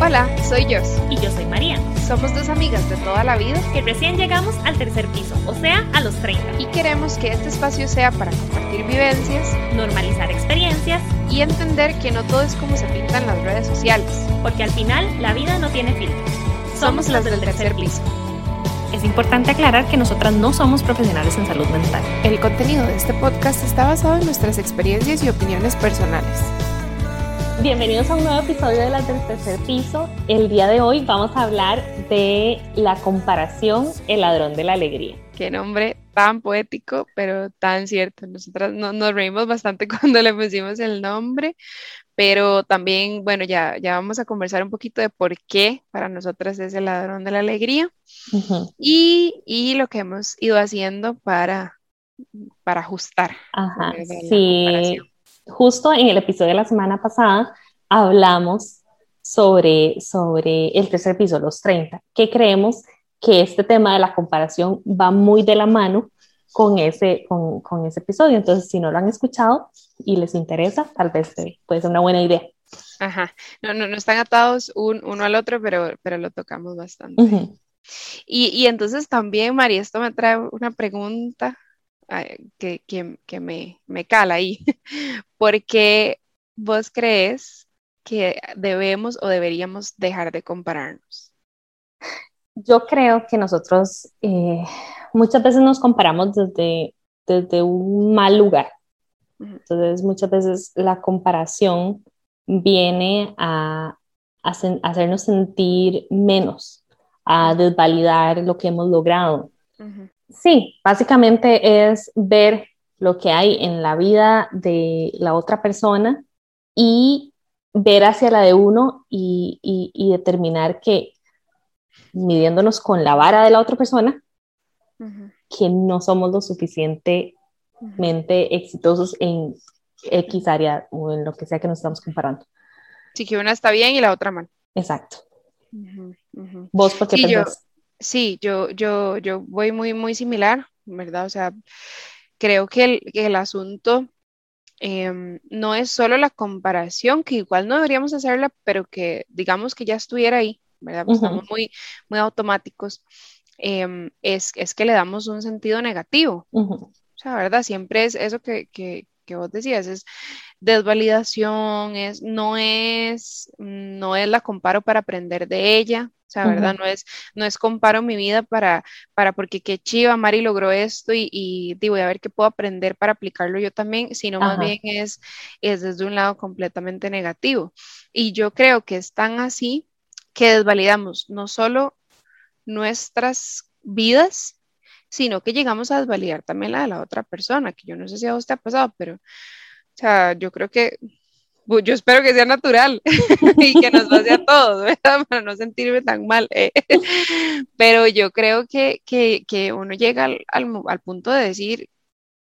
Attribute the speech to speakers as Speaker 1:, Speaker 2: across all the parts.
Speaker 1: Hola, soy Jos.
Speaker 2: Y yo soy María.
Speaker 1: Somos dos amigas de toda la vida
Speaker 2: que recién llegamos al tercer piso, o sea, a los 30.
Speaker 1: Y queremos que este espacio sea para compartir vivencias,
Speaker 2: normalizar experiencias
Speaker 1: y entender que no todo es como se pinta en las redes sociales.
Speaker 2: Porque al final la vida no tiene filtros.
Speaker 1: Somos, las del tercer piso.
Speaker 2: Es importante aclarar que nosotras no somos profesionales en salud mental.
Speaker 1: El contenido de este podcast está basado en nuestras experiencias y opiniones personales.
Speaker 2: Bienvenidos a un nuevo episodio de la del tercer piso. El día de hoy vamos a hablar de la comparación El ladrón de la alegría.
Speaker 1: Qué nombre tan poético, pero tan cierto. Nosotras nos reímos bastante cuando le pusimos el nombre, pero también, bueno, ya, ya vamos a conversar un poquito de por qué para nosotras es el ladrón de la alegría y, y, lo que hemos ido haciendo para, para ajustar.
Speaker 2: Ajá, sí justo en el episodio de la semana pasada hablamos sobre, sobre el tercer piso, los 30, que creemos que este tema de la comparación va muy de la mano con ese, con, con ese episodio. Entonces, si no lo han escuchado y les interesa, tal vez puede ser una buena idea.
Speaker 1: Ajá, no, no, no están atados uno al otro, pero, pero lo tocamos bastante. y, y, entonces también, María, esto me trae una pregunta que, que, me, me, cala ahí. ¿Por qué vos crees que debemos o deberíamos dejar de compararnos?
Speaker 2: Yo creo que nosotros eh, muchas veces nos comparamos desde, desde un mal lugar. Entonces, muchas veces la comparación viene a, a hacernos sentir menos, a desvalidar lo que hemos logrado. Sí, básicamente es ver lo que hay en la vida de la otra persona y ver hacia la de uno y, determinar que midiéndonos con la vara de la otra persona, que no somos lo suficientemente exitosos en X área o en lo que sea que nos estamos comparando.
Speaker 1: Sí, que una está bien y la otra mal.
Speaker 2: Exacto. ¿Vos por qué
Speaker 1: sí, Sí, yo, yo, yo voy muy, muy similar, ¿verdad? O sea, creo que el, el asunto em, no es solo la comparación, que igual no deberíamos hacerla, pero que digamos que ya estuviera ahí, ¿verdad? Pues estamos muy, muy automáticos. Em, es, es, que le damos un sentido negativo. O sea, ¿verdad? Siempre es eso que, que, que vos decías, es desvalidación, es, no es, no es la comparo para aprender de ella, o sea, ¿verdad? No es, no es comparo mi vida para, para porque qué chiva, Mari logró esto y, y digo, a ver qué puedo aprender para aplicarlo yo también, sino más bien es, es desde un lado completamente negativo. Y yo creo que es tan así que desvalidamos no solo nuestras vidas, sino que llegamos a desvalidar también la de la otra persona, que yo no sé si a usted ha pasado, pero, o sea, yo creo que yo espero que sea natural y que nos pase a todos, ¿verdad? Para no sentirme tan mal. Eh. Pero yo creo que, que, que uno llega al, al, punto de decir,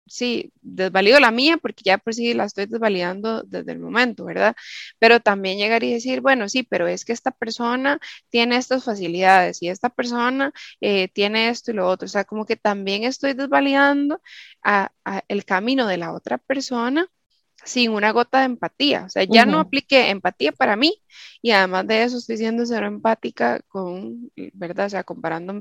Speaker 1: sí, desvalido la mía porque ya por sí la estoy desvalidando desde el momento, ¿verdad? Pero también llegar y decir, bueno, sí, pero es que esta persona tiene estas facilidades y esta persona eh, tiene esto y lo otro. O sea, como que también estoy desvalidando a, a el camino de la otra persona sin una gota de empatía. O sea, ya no apliqué empatía para mí y además de eso estoy siendo cero empática con, ¿verdad? O sea, comparando,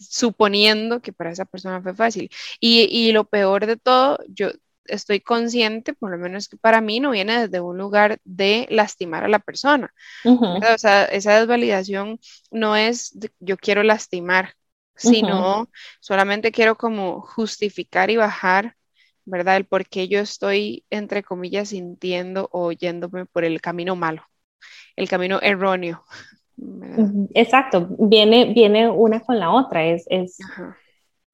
Speaker 1: suponiendo que para esa persona fue fácil. Y, y, lo peor de todo, yo estoy consciente, por lo menos que para mí no viene desde un lugar de lastimar a la persona. O sea, esa desvalidación no es yo quiero lastimar, sino solamente quiero como justificar y bajar ¿verdad? El por qué yo estoy, entre comillas, sintiendo o yéndome por el camino malo, el camino erróneo.
Speaker 2: Exacto, viene, viene una con la otra, es, es,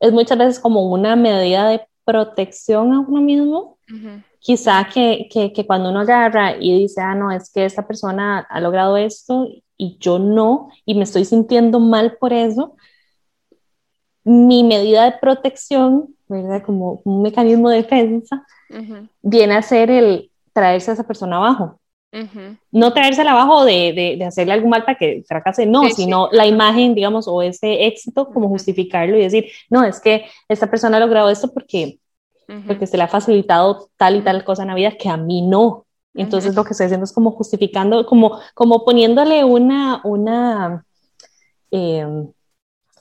Speaker 2: es muchas veces como una medida de protección a uno mismo. Quizá que, que, que, cuando uno agarra y dice, ah, no, es que esta persona ha logrado esto y yo no, y me estoy sintiendo mal por eso, mi medida de protección ¿verdad? Como un mecanismo de defensa, viene a ser el traerse a esa persona abajo. No traérsela abajo de, de, hacerle algún mal para que fracase, no, sino la imagen, digamos, o ese éxito, como justificarlo y decir, no, es que esta persona ha logrado esto porque, porque se le ha facilitado tal y tal cosa en la vida que a mí no. Entonces lo que estoy haciendo es como justificando, como, como poniéndole una, una, em,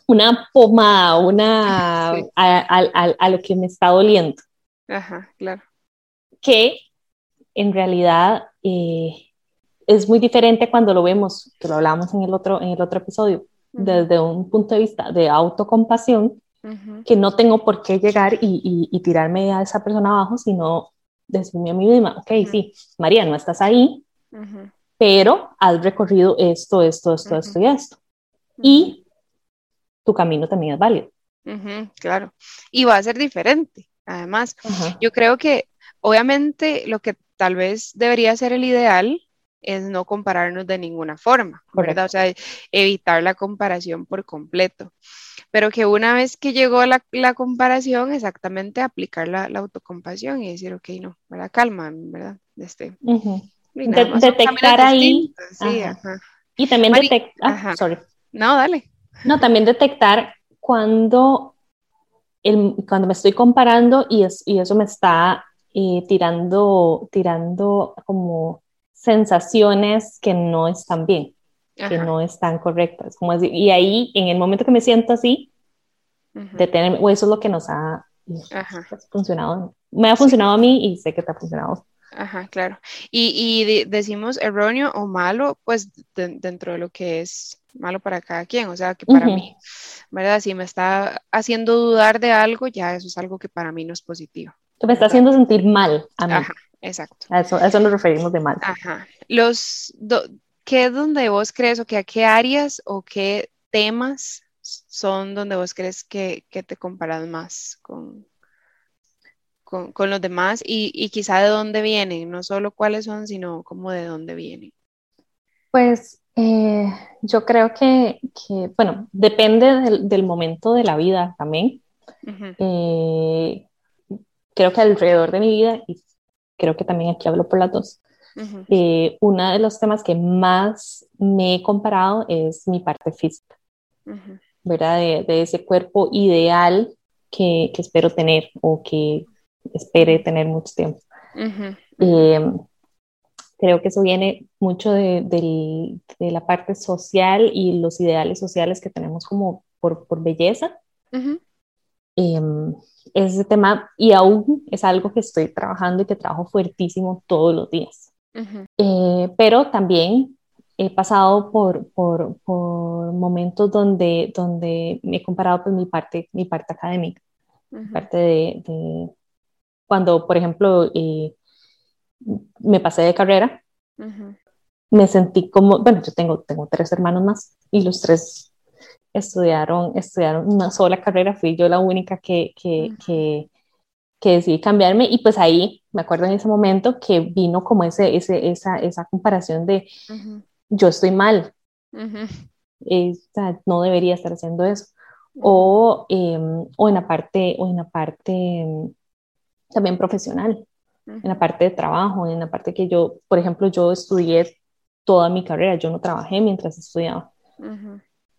Speaker 2: una pomada, una, a, lo que me está doliendo.
Speaker 1: Ajá, claro.
Speaker 2: Que en realidad eh, es muy diferente cuando lo vemos, que lo hablamos en el otro, en el otro episodio, desde un punto de vista de autocompasión, que no tengo por qué llegar y, y, tirarme a esa persona abajo, sino decirme a mí misma, ok, sí, María, no estás ahí, pero has recorrido esto, esto, esto, esto y esto. Y tu camino también es válido.
Speaker 1: claro. Y va a ser diferente, además. Yo creo que, obviamente, lo que tal vez debería ser el ideal es no compararnos de ninguna forma, ¿verdad? O sea, evitar la comparación por completo. Pero que una vez que llegó la, la comparación, exactamente aplicar la, la, autocompasión y decir, ok, no, ¿verdad? Calma, ¿verdad? Este,
Speaker 2: detectar ahí. Y también detectar, ah, sorry.
Speaker 1: No, dale.
Speaker 2: No, también detectar cuando, el, cuando me estoy comparando y, es, y eso me está eh, tirando, tirando como sensaciones que no están bien, que no están correctas. Como y ahí, en el momento que me siento así, detenerme, o eso es lo que nos ha funcionado. Me ha funcionado a mí y sé que te ha funcionado.
Speaker 1: Ajá, claro. Y, y decimos erróneo o malo, pues dentro de lo que es malo para cada quien, o sea, que para mí, ¿verdad? Si me está haciendo dudar de algo, ya eso es algo que para mí no es positivo.
Speaker 2: Que me está haciendo sentir mal a mí.
Speaker 1: Ajá, Exacto.
Speaker 2: A eso, eso nos referimos de mal.
Speaker 1: Ajá. Los, ¿Qué es donde vos crees o que a qué áreas o qué temas son donde vos crees que, que te comparas más con, con, con los demás y, y, quizá de dónde vienen? No solo cuáles son, sino como de dónde vienen.
Speaker 2: Pues eh, yo creo que, que, bueno, depende del, del, momento de la vida también. eh, creo que alrededor de mi vida, y creo que también aquí hablo por las dos. Eh, uno de los temas que más me he comparado es mi parte física, ¿verdad? De, ese cuerpo ideal que, que, espero tener o que espere tener mucho tiempo. Eh, creo que eso viene mucho de, de, la parte social y los ideales sociales que tenemos como por, por belleza. Ese tema y aún es algo que estoy trabajando y que trabajo fuertísimo todos los días. Eh, pero también he pasado por, por, por, momentos donde, donde me he comparado con mi parte, mi parte académica, parte de, cuando, por ejemplo, eh, me pasé de carrera, me sentí como, bueno, yo tengo, tengo tres hermanos más y los tres estudiaron, estudiaron una sola carrera, fui yo la única que, que, que, que, decidí cambiarme y pues ahí me acuerdo en ese momento que vino como ese, ese, esa, esa comparación de yo estoy mal, no debería estar haciendo eso. O, em, o en la parte, o en la parte em, también profesional, en la parte de trabajo, en la parte que yo, por ejemplo, yo estudié toda mi carrera, yo no trabajé mientras estudiaba.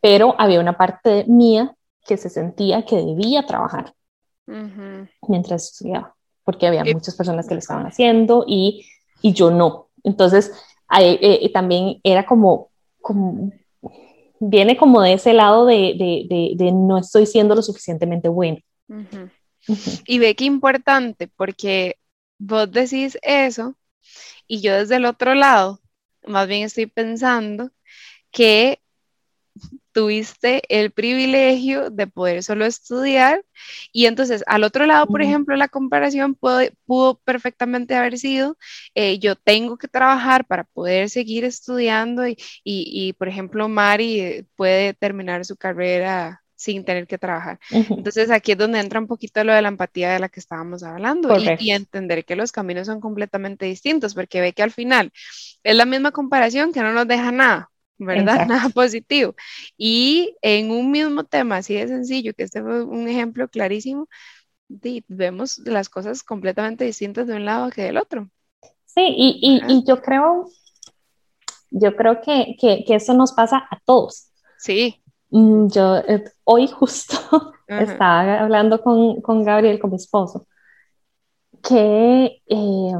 Speaker 2: Pero había una parte mía que se sentía que debía trabajar mientras estudiaba, porque había muchas personas que lo estaban haciendo y, y yo no. Entonces, eh, eh, también era como, como, viene como de ese lado de, de, de, no estoy siendo lo suficientemente bueno.
Speaker 1: Y ve qué importante, porque vos decís eso y yo desde el otro lado, más bien estoy pensando que tuviste el privilegio de poder solo estudiar y entonces al otro lado, por ejemplo, la comparación pudo, perfectamente haber sido, eh, yo tengo que trabajar para poder seguir estudiando y, y, por ejemplo, Mari eh, puede terminar su carrera sin tener que trabajar. Entonces aquí es donde entra un poquito lo de la empatía de la que estábamos hablando y, y, entender que los caminos son completamente distintos, porque ve que al final es la misma comparación que no nos deja nada, ¿verdad? Nada positivo. Y en un mismo tema así de sencillo, que este fue un ejemplo clarísimo, vemos las cosas completamente distintas de un lado que del otro.
Speaker 2: Sí, y, y, yo creo, yo creo que, que, que, eso nos pasa a todos.
Speaker 1: Sí.
Speaker 2: Mm, yo eh, hoy justo estaba hablando con, con, Gabriel, con mi esposo, que eh,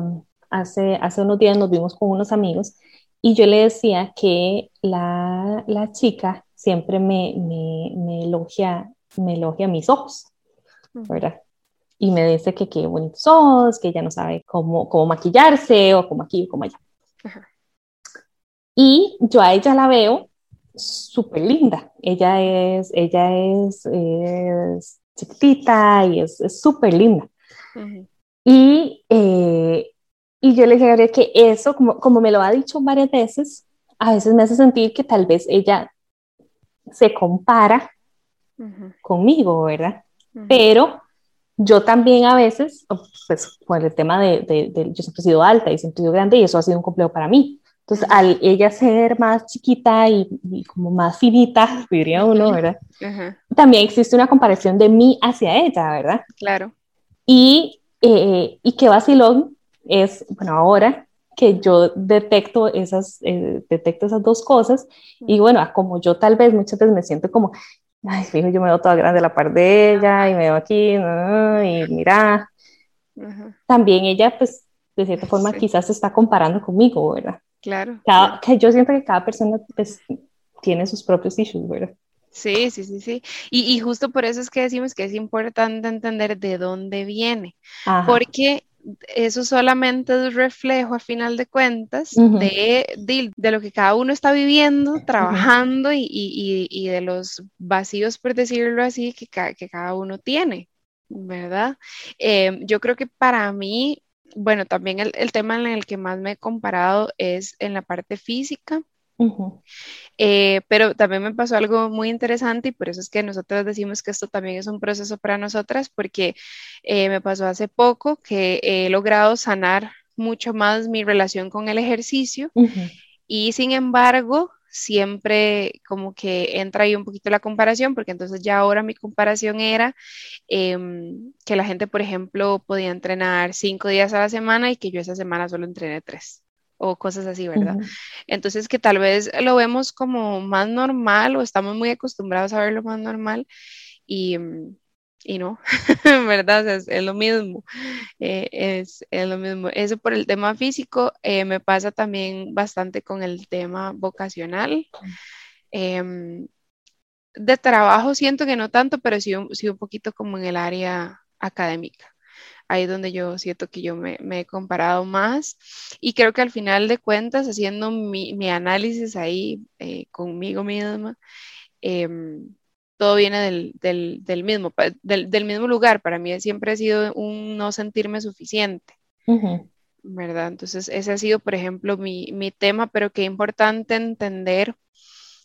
Speaker 2: hace, hace unos días nos vimos con unos amigos y yo le decía que la, la chica siempre me, me, me, elogia, me elogia mis ojos, ¿verdad? Y me dice que qué bonitos ojos, que ella no sabe cómo, cómo maquillarse o cómo aquí o cómo allá. Y yo a ella la veo súper linda. Ella es, ella es, es chiquitita y es súper linda. y, eh, y yo le dije a que eso, como, como me lo ha dicho varias veces, a veces me hace sentir que tal vez ella se compara conmigo, ¿verdad? Pero yo también a veces, pues con el tema de, de, yo siempre he sido alta y siempre he sido grande y eso ha sido un complejo para mí. Entonces, al ella ser más chiquita y, como más finita, diría uno, ¿verdad? También existe una comparación de mí hacia ella, ¿verdad?
Speaker 1: Claro.
Speaker 2: Y, eh, y qué vacilón es, bueno, ahora que yo detecto esas, eh, detecto esas dos cosas y bueno, como yo tal vez muchas veces me siento como, ay, fijo, yo me veo toda grande la par de ella y me veo aquí y mira, también ella pues de cierta forma quizás se está comparando conmigo, ¿verdad?
Speaker 1: Claro.
Speaker 2: Que yo siento que cada persona pues, tiene sus propios issues, ¿verdad?
Speaker 1: Sí, sí, sí, sí. Y, y, justo por eso es que decimos que es importante entender de dónde viene, porque eso solamente es reflejo, a final de cuentas, de, de, lo que cada uno está viviendo, trabajando y, y, y, de los vacíos, por decirlo así, que, que cada uno tiene, ¿verdad? Eh, yo creo que para mí bueno, también el, el, tema en el que más me he comparado es en la parte física. Eh, pero también me pasó algo muy interesante y por eso es que nosotros decimos que esto también es un proceso para nosotras, porque eh, me pasó hace poco que he logrado sanar mucho más mi relación con el ejercicio y sin embargo siempre como que entra ahí un poquito la comparación, porque entonces ya ahora mi comparación era em, que la gente, por ejemplo, podía entrenar cinco días a la semana y que yo esa semana solo entrené tres o cosas así, ¿verdad? Entonces que tal vez lo vemos como más normal o estamos muy acostumbrados a verlo más normal y, mm, y no, ¿verdad? es, lo mismo, eh, es, es, lo mismo. Eso por el tema físico, eh, me pasa también bastante con el tema vocacional. Em, de trabajo siento que no tanto, pero sí, sí, un poquito como en el área académica. Ahí donde yo siento que yo me, me he comparado más y creo que al final de cuentas, haciendo mi, mi análisis ahí eh, conmigo misma, em, todo viene del, del, mismo, del, del, mismo lugar. Para mí siempre ha sido un no sentirme suficiente. ¿Verdad? Entonces, ese ha sido, por ejemplo, mi, mi tema, pero qué importante entender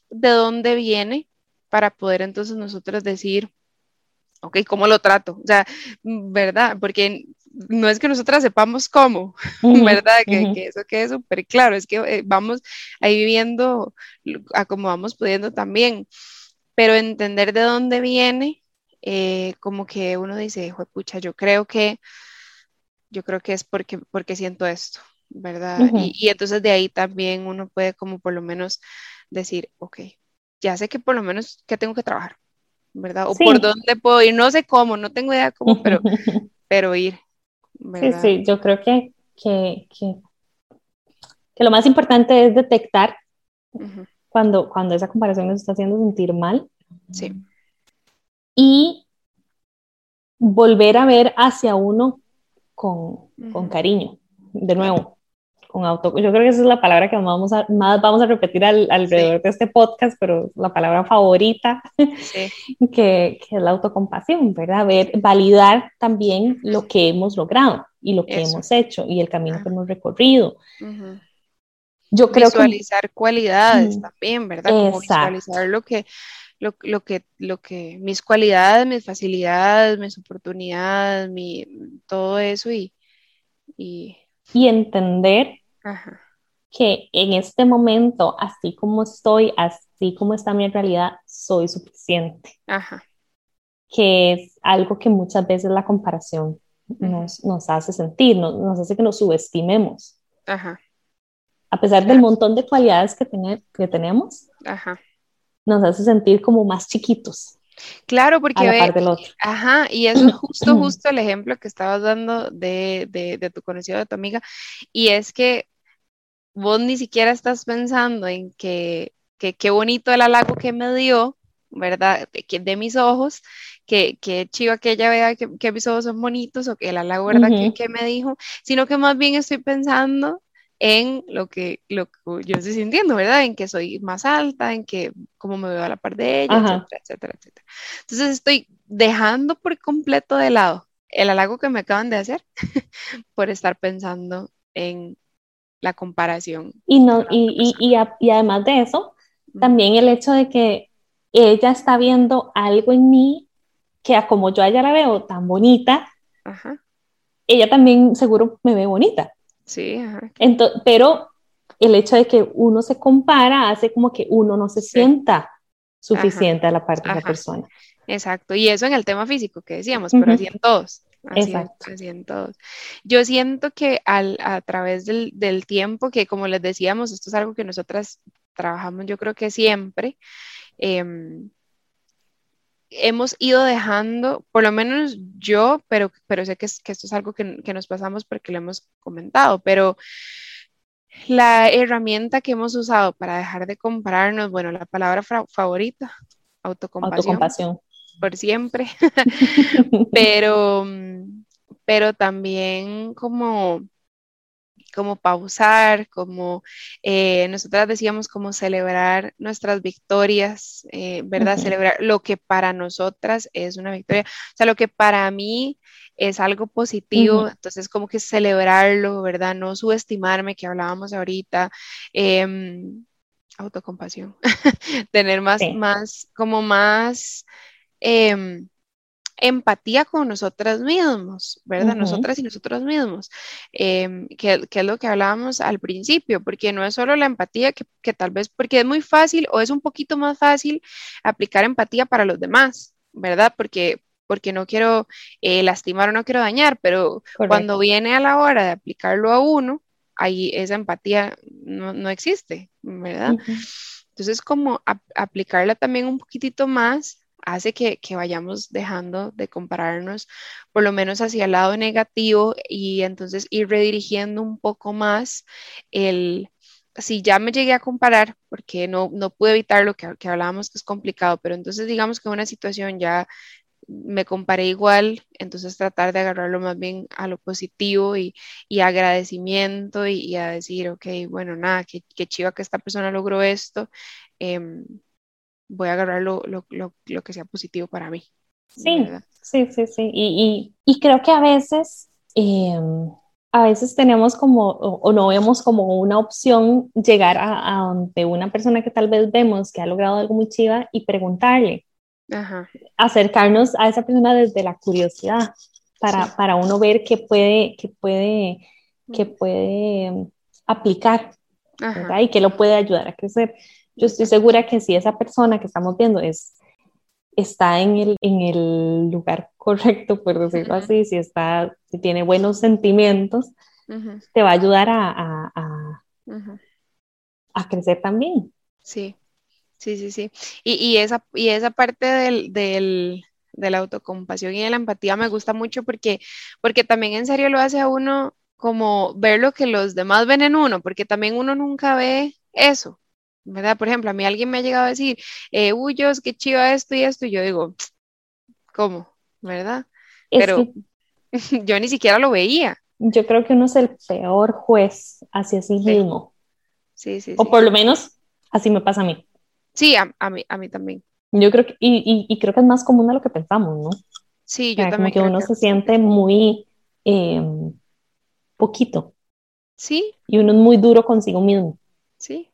Speaker 1: de dónde viene para poder entonces nosotros decir, ok, ¿cómo lo trato? O sea, ¿verdad? Porque no es que nosotras sepamos cómo, ¿verdad? que, que, eso quede súper claro, es que eh, vamos ahí viviendo a como vamos pudiendo también pero entender de dónde viene, eh, como que uno dice, pucha, yo creo que, yo creo que es porque, porque siento esto, ¿verdad? y, entonces de ahí también uno puede como por lo menos decir, ok, ya sé que por lo menos que tengo que trabajar, ¿verdad? O por dónde puedo ir, no sé cómo, no tengo idea cómo, pero, pero ir.
Speaker 2: ¿verdad? Sí, sí, yo creo que, que, que, que, lo más importante es detectar cuando, cuando esa comparación nos está haciendo sentir mal.
Speaker 1: Sí.
Speaker 2: Y volver a ver hacia uno con, con cariño, de nuevo, con auto. Yo creo que esa es la palabra que vamos a, más vamos a repetir al, alrededor de este podcast, pero la palabra favorita, sí. que, que, es la autocompasión, ¿verdad? Ver, validar también lo que hemos logrado y lo que hemos hecho y el camino que hemos recorrido.
Speaker 1: Yo creo visualizar cualidades también, ¿verdad? Como visualizar lo que, lo, lo, que, lo que, mis cualidades, mis facilidades, mis oportunidades, mi, todo eso y...
Speaker 2: Y, y entender que en este momento, así como estoy, así como está mi realidad, soy suficiente. Ajá. Que es algo que muchas veces la comparación nos, nos, hace sentir, nos, nos hace que nos subestimemos. Ajá a pesar del montón de cualidades que, que tenemos, nos hace sentir como más chiquitos.
Speaker 1: Claro, porque
Speaker 2: a la parte del otro.
Speaker 1: Ajá, y eso es justo, justo el ejemplo que estabas dando de, de, de tu conocido, de tu amiga, y es que vos ni siquiera estás pensando en que, que qué bonito el halago que me dio, ¿verdad? De, de mis ojos, que, que chiva que ella vea que, que, mis ojos son bonitos o que el halago, ¿verdad? que, que, me dijo, sino que más bien estoy pensando en lo que, lo que yo estoy sintiendo, ¿verdad? En que soy más alta, en que cómo me veo a la par de ella, etcétera, etcétera, etcétera. Entonces estoy dejando por completo de lado el halago que me acaban de hacer por estar pensando en la comparación.
Speaker 2: Y, no, y, y, y, además de eso, también el hecho de que ella está viendo algo en mí que como yo a ella la veo tan bonita, ella también seguro me ve bonita.
Speaker 1: Sí,
Speaker 2: Entonces, pero el hecho de que uno se compara hace como que uno no se sienta suficiente a la parte de la persona.
Speaker 1: Exacto, y eso en el tema físico que decíamos, pero así en todos. Así, Exacto. así en todos. Yo siento que al, a través del, del, tiempo, que como les decíamos, esto es algo que nosotras trabajamos yo creo que siempre, eh, hemos ido dejando, por lo menos yo, pero, pero sé que, que esto es algo que, que, nos pasamos porque lo hemos comentado, pero la herramienta que hemos usado para dejar de compararnos, bueno, la palabra favorita, autocompasión. Autocompasión. Por siempre, pero, pero también como como pausar, como eh, nosotras decíamos, como celebrar nuestras victorias, eh, ¿verdad? Celebrar lo que para nosotras es una victoria, o sea, lo que para mí es algo positivo, entonces como que celebrarlo, ¿verdad? No subestimarme, que hablábamos ahorita. Em, autocompasión, tener más, más, como más... Eh, empatía con nosotras mismos, ¿verdad? Nosotras y nosotros mismos, em, que, es lo que hablábamos al principio, porque no es solo la empatía, que, tal vez porque es muy fácil o es un poquito más fácil aplicar empatía para los demás, ¿verdad? Porque, porque no quiero eh, lastimar o no quiero dañar, pero cuando viene a la hora de aplicarlo a uno, ahí esa empatía no, existe, ¿verdad? Entonces, como aplicarla también un poquitito más hace que, vayamos dejando de compararnos por lo menos hacia el lado negativo y entonces ir redirigiendo un poco más el, si ya me llegué a comparar, porque no, no pude evitar lo que, que hablábamos que es complicado, pero entonces digamos que una situación ya me comparé igual, entonces tratar de agarrarlo más bien a lo positivo y, y agradecimiento y, a decir, ok, bueno, nada, qué, chiva que esta persona logró esto. Em, voy a agarrar lo, lo, lo, lo que sea positivo para mí.
Speaker 2: Sí, sí, sí, sí. Y, y, y, creo que a veces, em, a veces tenemos como, o, no vemos como una opción llegar a, a, donde una persona que tal vez vemos que ha logrado algo muy chiva y preguntarle. Ajá. Acercarnos a esa persona desde la curiosidad para, para uno ver qué puede, qué puede, qué puede em, aplicar y que lo puede ayudar a crecer yo estoy segura que si esa persona que estamos viendo es, está en el, en el lugar correcto, por decirlo así, si, está, si tiene buenos sentimientos, te va a ayudar a, a, a, a, crecer también.
Speaker 1: Sí, sí, sí, sí. Y, y esa, y esa parte del, del, de la autocompasión y de la empatía me gusta mucho porque, porque también en serio lo hace a uno como ver lo que los demás ven en uno, porque también uno nunca ve eso. ¿Verdad? Por ejemplo, a mí alguien me ha llegado a decir, eh, uy, qué chido esto y esto, y yo digo, ¿cómo? ¿Verdad? Pero yo ni siquiera lo veía.
Speaker 2: Yo creo que uno es el peor juez hacia sí, mismo. Sí, sí. O por lo menos así me pasa a mí.
Speaker 1: Sí, a, mí, a mí también.
Speaker 2: Yo creo que, y, y, creo que es más común de lo que pensamos, ¿no?
Speaker 1: Sí, yo también.
Speaker 2: Como que uno se siente muy em, poquito.
Speaker 1: Sí.
Speaker 2: Y uno es muy duro consigo mismo.
Speaker 1: Sí,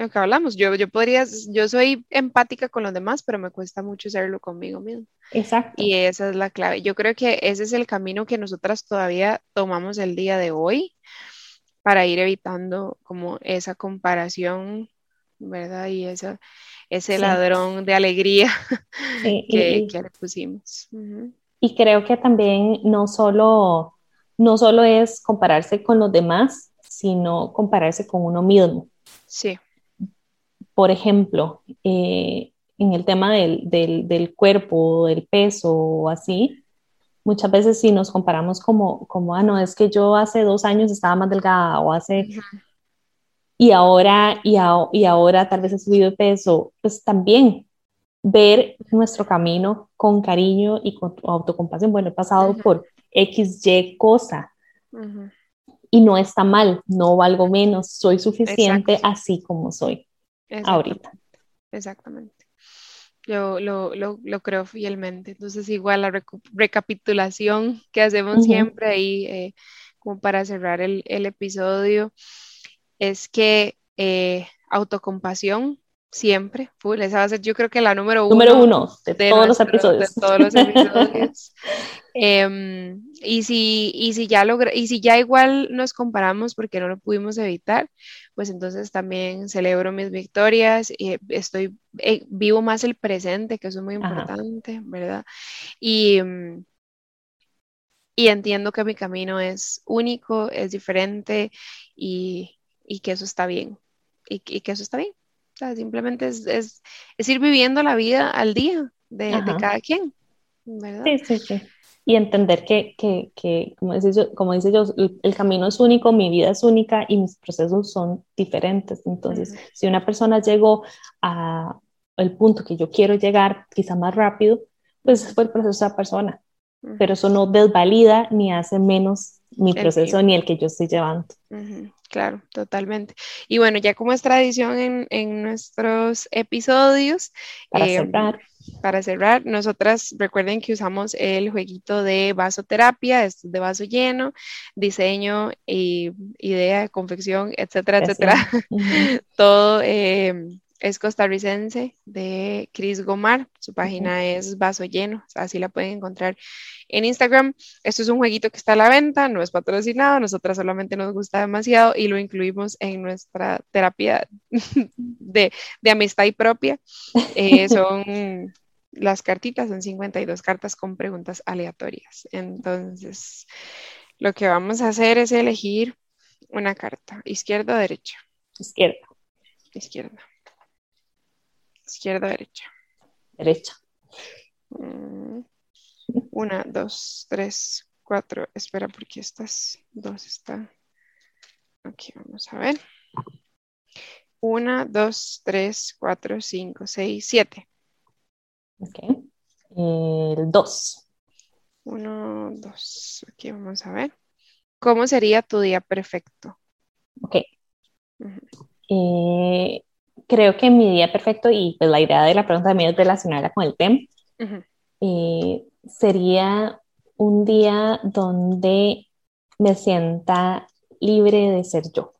Speaker 1: lo que hablamos, yo, yo podría, yo soy empática con los demás, pero me cuesta mucho serlo conmigo mismo.
Speaker 2: Exacto.
Speaker 1: Y esa es la clave. Yo creo que ese es el camino que nosotras todavía tomamos el día de hoy para ir evitando como esa comparación, ¿verdad? Y esa, ese ladrón de alegría que, le pusimos.
Speaker 2: Y creo que también no solo, no solo es compararse con los demás, sino compararse con uno mismo.
Speaker 1: Sí.
Speaker 2: Por ejemplo, eh, en el tema del, del, del cuerpo, del peso o así, muchas veces si nos comparamos como, como, ah, no, es que yo hace dos años estaba más delgada o hace... Y ahora, y, y ahora tal vez he subido de peso, pues también ver nuestro camino con cariño y con autocompasión. Bueno, he pasado por X, Y cosa y no está mal, no valgo menos, soy suficiente así como soy ahorita.
Speaker 1: Exactamente. Yo lo, lo, lo, creo fielmente. Entonces, igual la recapitulación que hacemos siempre ahí, eh, como para cerrar el, el episodio, es que eh, autocompasión siempre, full, esa va a ser yo creo que la número uno.
Speaker 2: Número uno de, todos los episodios.
Speaker 1: De todos los episodios. Y, si, y, si ya logra, y si ya igual nos comparamos porque no lo pudimos evitar, pues entonces también celebro mis victorias y estoy, eh, vivo más el presente, que eso es muy importante, ¿verdad? Y, y entiendo que mi camino es único, es diferente y, y que eso está bien. Y, y que eso está bien simplemente es, es, ir viviendo la vida al día de, cada quien, ¿verdad?
Speaker 2: Sí, sí, sí. Y entender que, que, que como, dice yo, como dice yo, el camino es único, mi vida es única y mis procesos son diferentes. Entonces, si una persona llegó a el punto que yo quiero llegar, quizá más rápido, pues fue el proceso de esa persona. Pero eso no desvalida ni hace menos mi proceso ni el que yo estoy llevando.
Speaker 1: Claro, totalmente. Y bueno, ya como es tradición en, en nuestros episodios,
Speaker 2: para eh, cerrar.
Speaker 1: Para cerrar, nosotras recuerden que usamos el jueguito de vasoterapia, es de vaso lleno, diseño, y idea, confección, etcétera, etcétera. Todo eh, es costarricense de Chris Gomar. Su página es Vaso Lleno, así la pueden encontrar en Instagram. Esto es un jueguito que está a la venta, no es patrocinado, nosotras solamente nos gusta demasiado y lo incluimos en nuestra terapia de, amistad y propia. Eh, son las cartitas, son 52 cartas con preguntas aleatorias. Entonces, lo que vamos a hacer es elegir una carta, izquierda o derecha.
Speaker 2: Izquierda.
Speaker 1: Izquierda. Izquierda, derecha.
Speaker 2: Derecha.
Speaker 1: Mm. Una, dos, tres, cuatro. Espera, porque estas dos están. Aquí vamos a ver. Una, dos, tres, cuatro, cinco, seis, siete.
Speaker 2: Ok. El dos.
Speaker 1: Uno, dos. Aquí vamos a ver. ¿Cómo sería tu día perfecto?
Speaker 2: Ok creo que mi día perfecto, y pues la idea de la pregunta también es relacionarla con el tema, eh, sería un día donde me sienta libre de ser yo,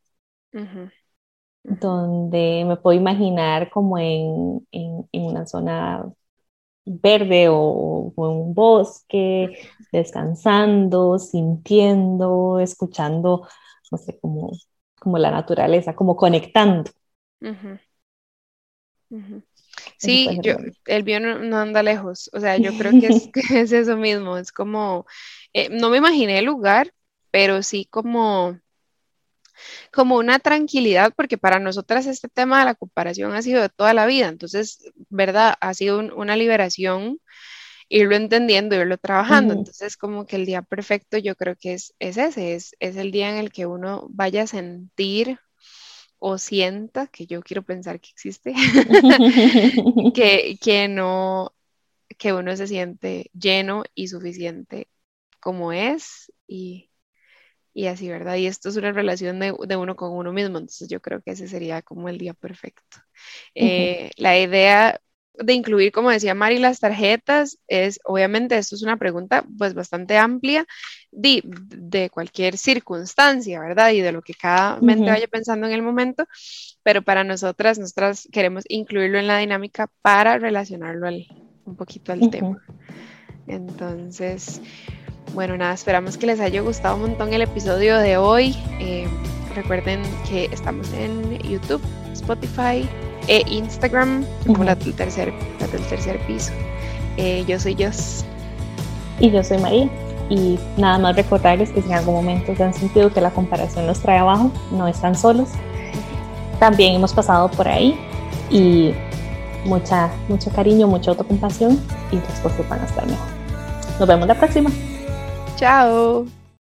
Speaker 2: donde me puedo imaginar como en, en, una zona verde o, en un bosque, descansando, sintiendo, escuchando, no sé, como, como la naturaleza, como conectando.
Speaker 1: Sí, yo, el bien no, anda lejos, o sea, yo creo que es, es eso mismo, es como, eh, no me imaginé el lugar, pero sí como, como una tranquilidad, porque para nosotras este tema de la comparación ha sido de toda la vida, entonces, ¿verdad? Ha sido una liberación irlo entendiendo, irlo trabajando, entonces como que el día perfecto yo creo que es, es ese, es, es el día en el que uno vaya a sentir o sienta, que yo quiero pensar que existe, que, que, no, que uno se siente lleno y suficiente como es y, y así, ¿verdad? Y esto es una relación de, de, uno con uno mismo, entonces yo creo que ese sería como el día perfecto. Eh, la idea de incluir, como decía Mari, las tarjetas es, obviamente, esto es una pregunta pues bastante amplia de, de cualquier circunstancia, ¿verdad? Y de lo que cada mente vaya pensando en el momento, pero para nosotras, nosotras queremos incluirlo en la dinámica para relacionarlo al, un poquito al tema. Entonces, bueno, nada, esperamos que les haya gustado un montón el episodio de hoy. Eh, recuerden que estamos en YouTube, Spotify, e Instagram como la, tercer, del tercer piso. Eh, yo soy Jos.
Speaker 2: Y yo soy María. Y nada más recordarles que si en algún momento se han sentido que la comparación los trae abajo, no están solos. También hemos pasado por ahí y mucha, mucho cariño, mucha autocompasión y las cosas van a estar mejor. Nos vemos la próxima.
Speaker 1: Chao.